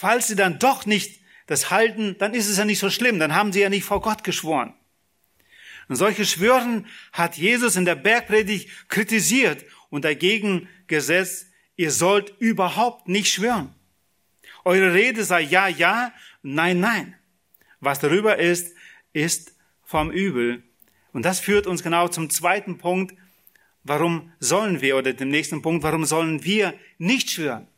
Falls sie dann doch nicht das halten, dann ist es ja nicht so schlimm, dann haben sie ja nicht vor Gott geschworen. Und solche Schwören hat Jesus in der Bergpredigt kritisiert und dagegen gesetzt, ihr sollt überhaupt nicht schwören. Eure Rede sei ja, ja, nein, nein. Was darüber ist, ist vom Übel. Und das führt uns genau zum zweiten Punkt. Warum sollen wir, oder dem nächsten Punkt, warum sollen wir nicht schwören?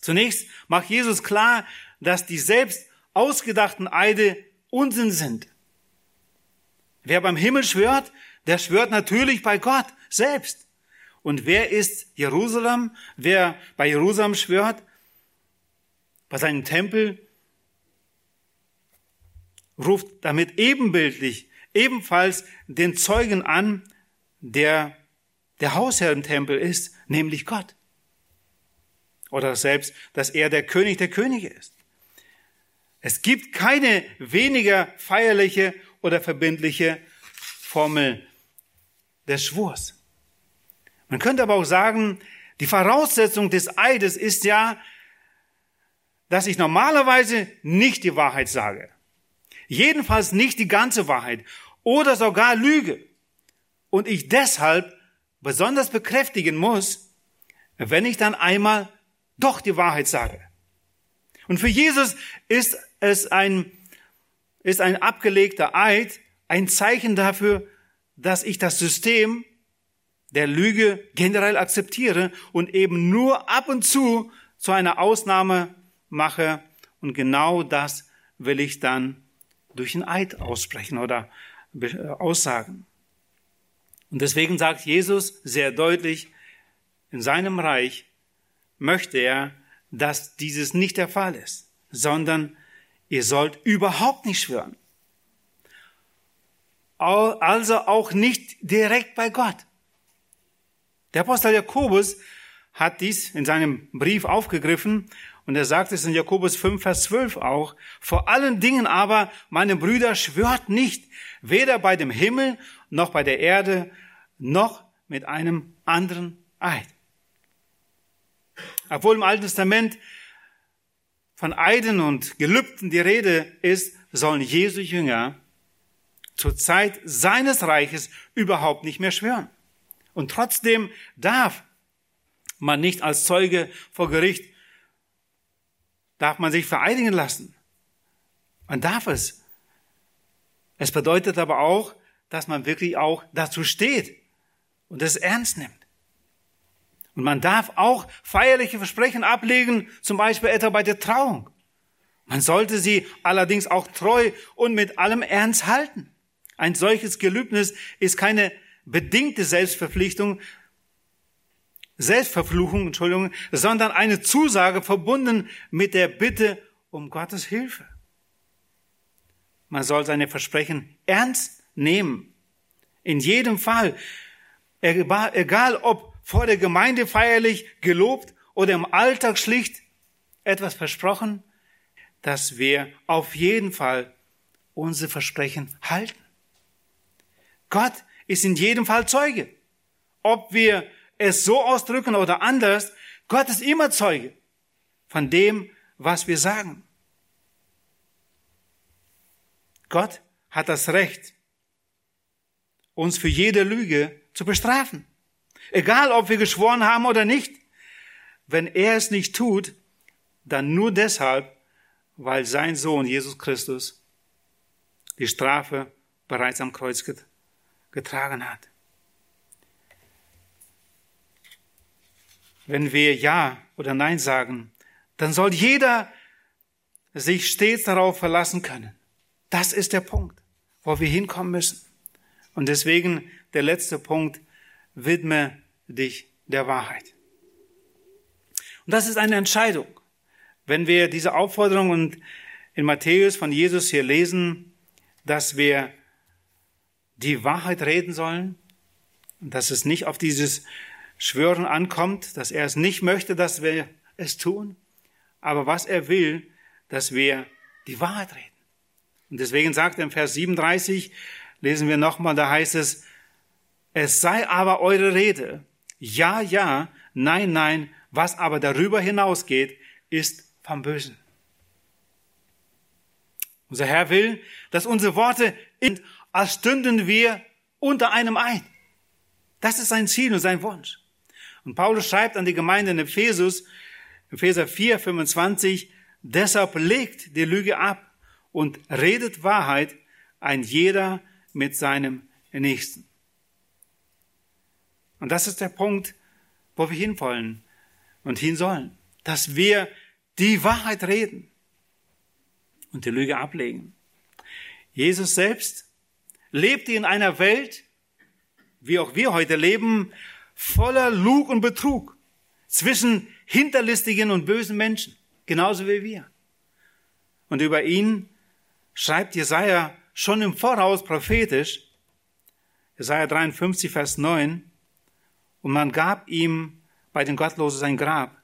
Zunächst macht Jesus klar, dass die selbst ausgedachten Eide Unsinn sind. Wer beim Himmel schwört, der schwört natürlich bei Gott selbst. Und wer ist Jerusalem? Wer bei Jerusalem schwört, bei seinem Tempel, ruft damit ebenbildlich ebenfalls den Zeugen an, der der Hausherr im Tempel ist, nämlich Gott oder selbst, dass er der König der Könige ist. Es gibt keine weniger feierliche oder verbindliche Formel des Schwurs. Man könnte aber auch sagen, die Voraussetzung des Eides ist ja, dass ich normalerweise nicht die Wahrheit sage. Jedenfalls nicht die ganze Wahrheit oder sogar Lüge. Und ich deshalb besonders bekräftigen muss, wenn ich dann einmal doch die Wahrheit sage. Und für Jesus ist es ein, ist ein abgelegter Eid, ein Zeichen dafür, dass ich das System der Lüge generell akzeptiere und eben nur ab und zu zu einer Ausnahme mache. Und genau das will ich dann durch ein Eid aussprechen oder aussagen. Und deswegen sagt Jesus sehr deutlich, in seinem Reich möchte er, dass dieses nicht der Fall ist, sondern ihr sollt überhaupt nicht schwören. Also auch nicht direkt bei Gott. Der Apostel Jakobus hat dies in seinem Brief aufgegriffen und er sagt es in Jakobus 5, Vers 12 auch. Vor allen Dingen aber, meine Brüder, schwört nicht, weder bei dem Himmel noch bei der Erde noch mit einem anderen Eid. Obwohl im Alten Testament von Eiden und Gelübden die Rede ist, sollen Jesu Jünger zur Zeit seines Reiches überhaupt nicht mehr schwören. Und trotzdem darf man nicht als Zeuge vor Gericht, darf man sich vereidigen lassen. Man darf es. Es bedeutet aber auch, dass man wirklich auch dazu steht und es ernst nimmt. Und man darf auch feierliche Versprechen ablegen, zum Beispiel etwa bei der Trauung. Man sollte sie allerdings auch treu und mit allem Ernst halten. Ein solches Gelübnis ist keine bedingte Selbstverpflichtung, Selbstverfluchung, Entschuldigung, sondern eine Zusage verbunden mit der Bitte um Gottes Hilfe. Man soll seine Versprechen ernst nehmen. In jedem Fall. Egal ob vor der Gemeinde feierlich gelobt oder im Alltag schlicht etwas versprochen, dass wir auf jeden Fall unsere Versprechen halten. Gott ist in jedem Fall Zeuge. Ob wir es so ausdrücken oder anders, Gott ist immer Zeuge von dem, was wir sagen. Gott hat das Recht, uns für jede Lüge zu bestrafen. Egal, ob wir geschworen haben oder nicht. Wenn er es nicht tut, dann nur deshalb, weil sein Sohn Jesus Christus die Strafe bereits am Kreuz getragen hat. Wenn wir Ja oder Nein sagen, dann soll jeder sich stets darauf verlassen können. Das ist der Punkt, wo wir hinkommen müssen. Und deswegen der letzte Punkt, widme dich der Wahrheit. Und das ist eine Entscheidung. Wenn wir diese Aufforderung und in Matthäus von Jesus hier lesen, dass wir die Wahrheit reden sollen dass es nicht auf dieses Schwören ankommt, dass er es nicht möchte, dass wir es tun, aber was er will, dass wir die Wahrheit reden. Und deswegen sagt er im Vers 37, lesen wir nochmal, da heißt es, es sei aber eure Rede, ja, ja, nein, nein, was aber darüber hinausgeht, ist vom Bösen. Unser Herr will, dass unsere Worte sind, als stünden wir unter einem ein. Das ist sein Ziel und sein Wunsch. Und Paulus schreibt an die Gemeinde in Ephesus, Epheser 4, 25, deshalb legt die Lüge ab und redet Wahrheit, ein jeder mit seinem Nächsten. Und das ist der Punkt, wo wir hinwollen und hin sollen, dass wir die Wahrheit reden und die Lüge ablegen. Jesus selbst lebte in einer Welt, wie auch wir heute leben, voller Lug und Betrug zwischen hinterlistigen und bösen Menschen, genauso wie wir. Und über ihn schreibt Jesaja schon im Voraus prophetisch, Jesaja 53, Vers 9, und man gab ihm bei den Gottlosen sein Grab.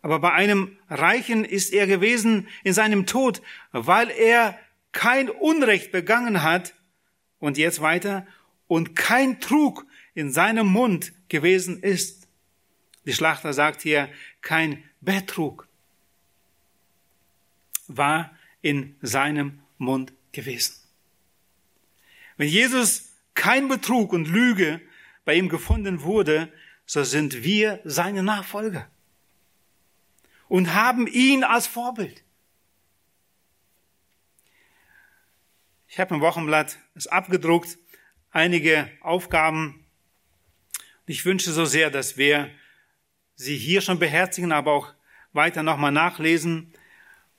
Aber bei einem Reichen ist er gewesen in seinem Tod, weil er kein Unrecht begangen hat, und jetzt weiter, und kein Trug in seinem Mund gewesen ist. Die Schlachter sagt hier, kein Betrug war in seinem Mund gewesen. Wenn Jesus kein Betrug und Lüge bei ihm gefunden wurde, so sind wir seine Nachfolger und haben ihn als Vorbild. Ich habe im Wochenblatt es abgedruckt, einige Aufgaben. Ich wünsche so sehr, dass wir sie hier schon beherzigen, aber auch weiter nochmal nachlesen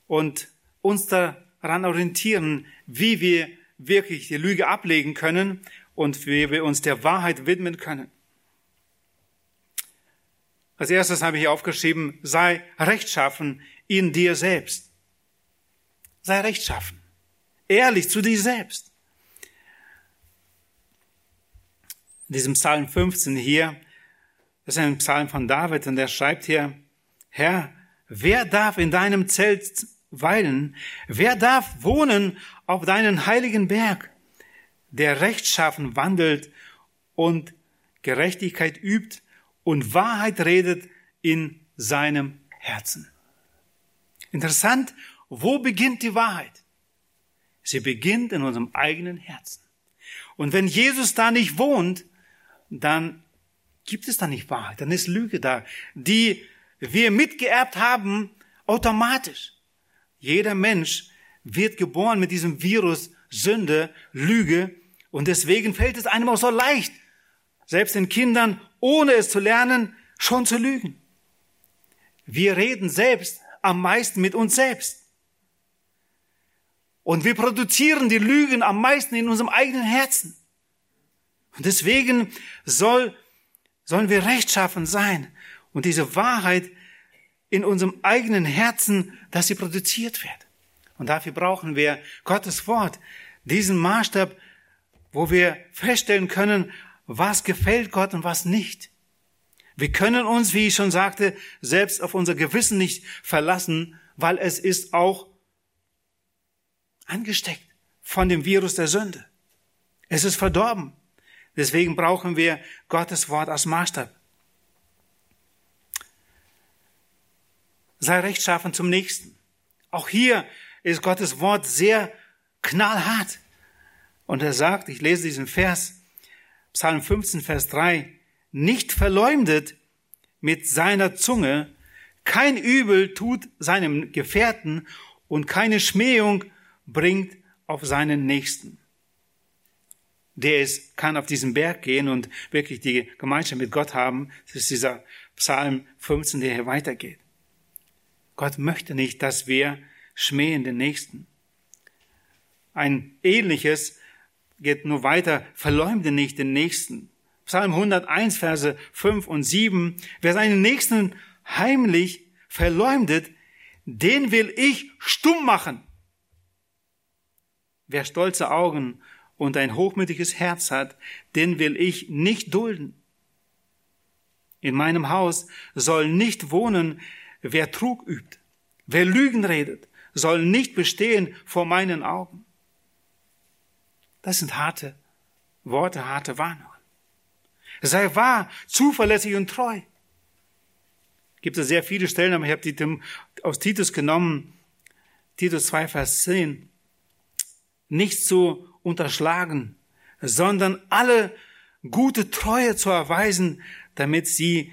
und uns daran orientieren, wie wir wirklich die Lüge ablegen können und wie wir uns der Wahrheit widmen können. Als erstes habe ich aufgeschrieben, sei rechtschaffen in dir selbst. Sei rechtschaffen. Ehrlich zu dir selbst. In diesem Psalm 15 hier, das ist ein Psalm von David und er schreibt hier, Herr, wer darf in deinem Zelt weilen? Wer darf wohnen auf deinen heiligen Berg? Der rechtschaffen wandelt und Gerechtigkeit übt und Wahrheit redet in seinem Herzen. Interessant, wo beginnt die Wahrheit? Sie beginnt in unserem eigenen Herzen. Und wenn Jesus da nicht wohnt, dann gibt es da nicht Wahrheit, dann ist Lüge da, die wir mitgeerbt haben, automatisch. Jeder Mensch wird geboren mit diesem Virus Sünde, Lüge, und deswegen fällt es einem auch so leicht, selbst den Kindern ohne es zu lernen, schon zu lügen. Wir reden selbst am meisten mit uns selbst. Und wir produzieren die Lügen am meisten in unserem eigenen Herzen. Und deswegen soll, sollen wir rechtschaffen sein und diese Wahrheit in unserem eigenen Herzen, dass sie produziert wird. Und dafür brauchen wir Gottes Wort, diesen Maßstab, wo wir feststellen können, was gefällt Gott und was nicht. Wir können uns, wie ich schon sagte, selbst auf unser Gewissen nicht verlassen, weil es ist auch angesteckt von dem Virus der Sünde. Es ist verdorben. Deswegen brauchen wir Gottes Wort als Maßstab. Sei rechtschaffen zum Nächsten. Auch hier ist Gottes Wort sehr knallhart. Und er sagt, ich lese diesen Vers, Psalm 15, Vers 3, nicht verleumdet mit seiner Zunge, kein Übel tut seinem Gefährten und keine Schmähung bringt auf seinen Nächsten. Der ist, kann auf diesen Berg gehen und wirklich die Gemeinschaft mit Gott haben. Das ist dieser Psalm 15, der hier weitergeht. Gott möchte nicht, dass wir schmähen den Nächsten. Ein ähnliches geht nur weiter, verleumde nicht den Nächsten. Psalm 101, Verse 5 und 7. Wer seinen Nächsten heimlich verleumdet, den will ich stumm machen. Wer stolze Augen und ein hochmütiges Herz hat, den will ich nicht dulden. In meinem Haus soll nicht wohnen, wer Trug übt. Wer Lügen redet, soll nicht bestehen vor meinen Augen. Das sind harte Worte, harte Warnungen. Sei wahr, zuverlässig und treu. Gibt es sehr viele Stellen, aber ich habe die aus Titus genommen. Titus 2, Vers 10. Nicht zu unterschlagen, sondern alle gute Treue zu erweisen, damit sie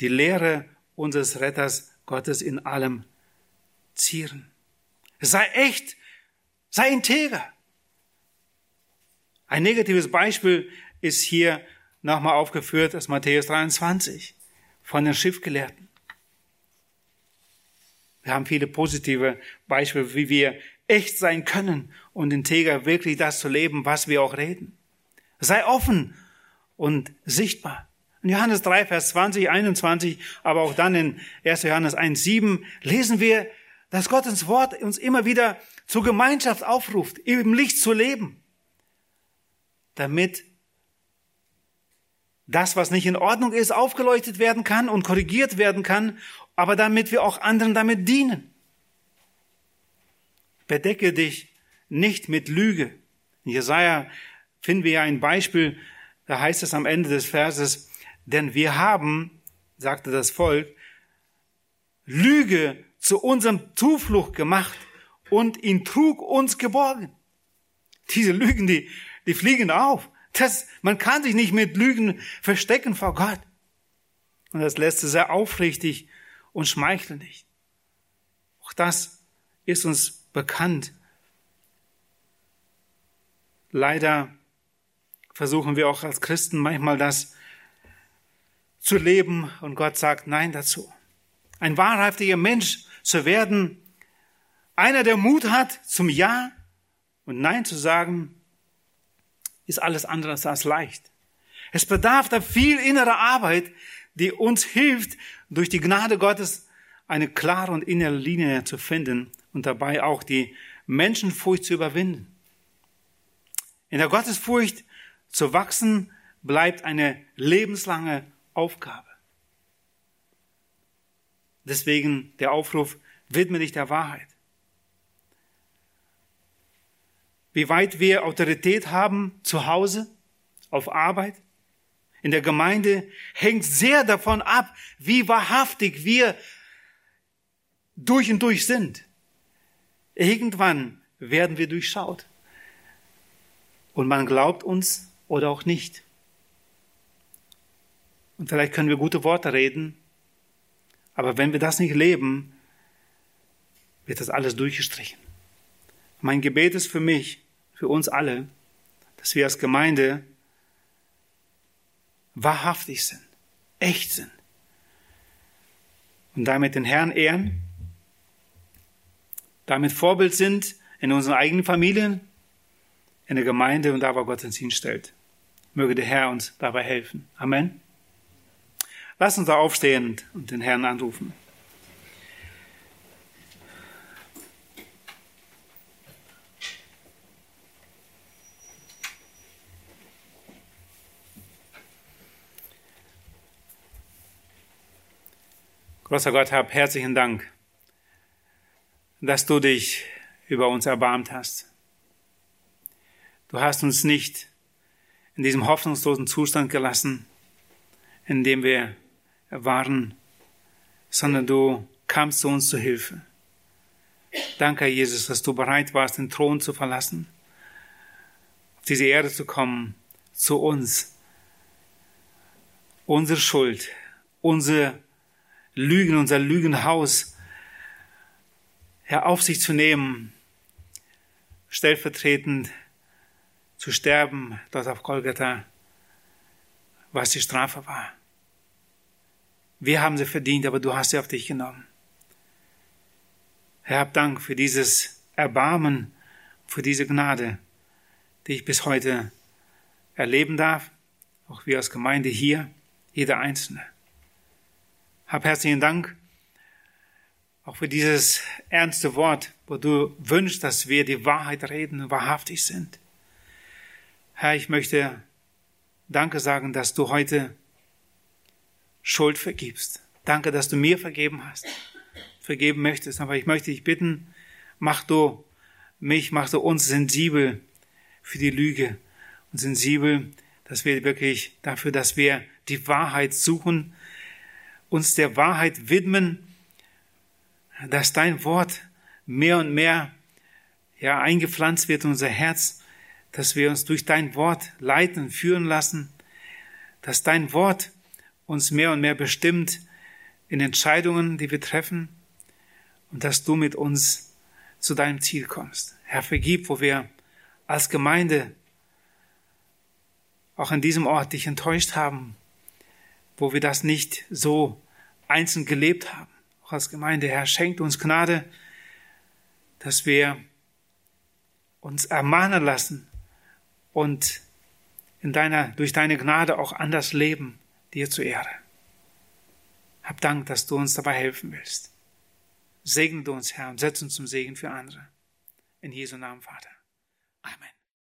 die Lehre unseres Retters Gottes in allem zieren. Sei echt, sei integer. Ein negatives Beispiel ist hier nochmal aufgeführt aus Matthäus 23 von den Schiffgelehrten. Wir haben viele positive Beispiele, wie wir echt sein können und integer wirklich das zu leben, was wir auch reden. Sei offen und sichtbar. In Johannes 3, Vers 20, 21, aber auch dann in 1. Johannes 1, 7 lesen wir, dass Gottes Wort uns immer wieder zur Gemeinschaft aufruft, im Licht zu leben, damit das, was nicht in Ordnung ist, aufgeleuchtet werden kann und korrigiert werden kann, aber damit wir auch anderen damit dienen. Bedecke dich nicht mit Lüge. In Jesaja finden wir ja ein Beispiel, da heißt es am Ende des Verses, denn wir haben, sagte das Volk, Lüge zu unserem Zuflucht gemacht und ihn Trug uns geborgen. Diese Lügen, die, die fliegen auf. Das, man kann sich nicht mit Lügen verstecken vor Gott. Und das lässt es sehr aufrichtig und schmeichelnd. Auch das ist uns bekannt. Leider versuchen wir auch als Christen manchmal das zu leben und Gott sagt Nein dazu. Ein wahrhaftiger Mensch zu werden, einer, der Mut hat zum Ja und Nein zu sagen, ist alles andere als leicht. Es bedarf da viel innerer Arbeit, die uns hilft, durch die Gnade Gottes eine klare und innere Linie zu finden und dabei auch die Menschenfurcht zu überwinden. In der Gottesfurcht zu wachsen bleibt eine lebenslange Aufgabe. Deswegen der Aufruf, widme dich der Wahrheit. Wie weit wir Autorität haben zu Hause, auf Arbeit, in der Gemeinde, hängt sehr davon ab, wie wahrhaftig wir durch und durch sind. Irgendwann werden wir durchschaut. Und man glaubt uns oder auch nicht. Und vielleicht können wir gute Worte reden, aber wenn wir das nicht leben, wird das alles durchgestrichen. Mein Gebet ist für mich, für uns alle, dass wir als Gemeinde wahrhaftig sind, echt sind und damit den Herrn ehren, damit Vorbild sind in unseren eigenen Familien, in der Gemeinde und da, wo Gott uns hinstellt. Möge der Herr uns dabei helfen. Amen. Lass uns da aufstehen und den Herrn anrufen. Großer Gott, hab herzlichen Dank, dass du dich über uns erbarmt hast. Du hast uns nicht in diesem hoffnungslosen Zustand gelassen, in dem wir waren, sondern du kamst zu uns zu Hilfe. Danke, Jesus, dass du bereit warst, den Thron zu verlassen, auf diese Erde zu kommen, zu uns, unsere Schuld, unsere Lügen, unser Lügenhaus, Herr, auf sich zu nehmen, stellvertretend zu sterben dort auf Golgatha, was die Strafe war. Wir haben sie verdient, aber du hast sie auf dich genommen. Herr, hab Dank für dieses Erbarmen, für diese Gnade, die ich bis heute erleben darf, auch wir als Gemeinde hier, jeder Einzelne. Hab herzlichen Dank auch für dieses ernste Wort, wo du wünschst, dass wir die Wahrheit reden und wahrhaftig sind. Herr, ich möchte Danke sagen, dass du heute Schuld vergibst. Danke, dass du mir vergeben hast, vergeben möchtest. Aber ich möchte dich bitten, mach du mich, mach du uns sensibel für die Lüge und sensibel, dass wir wirklich dafür, dass wir die Wahrheit suchen, uns der Wahrheit widmen, dass dein Wort mehr und mehr ja, eingepflanzt wird in unser Herz, dass wir uns durch dein Wort leiten, führen lassen, dass dein Wort uns mehr und mehr bestimmt in Entscheidungen, die wir treffen und dass du mit uns zu deinem Ziel kommst. Herr, vergib, wo wir als Gemeinde auch an diesem Ort dich enttäuscht haben, wo wir das nicht so einzeln gelebt haben. Als Gemeinde, Herr, schenkt uns Gnade, dass wir uns ermahnen lassen und in deiner, durch deine Gnade auch anders leben dir zur Ehre. Hab Dank, dass du uns dabei helfen willst. Segne du uns, Herr, und setz uns zum Segen für andere. In Jesu Namen, Vater.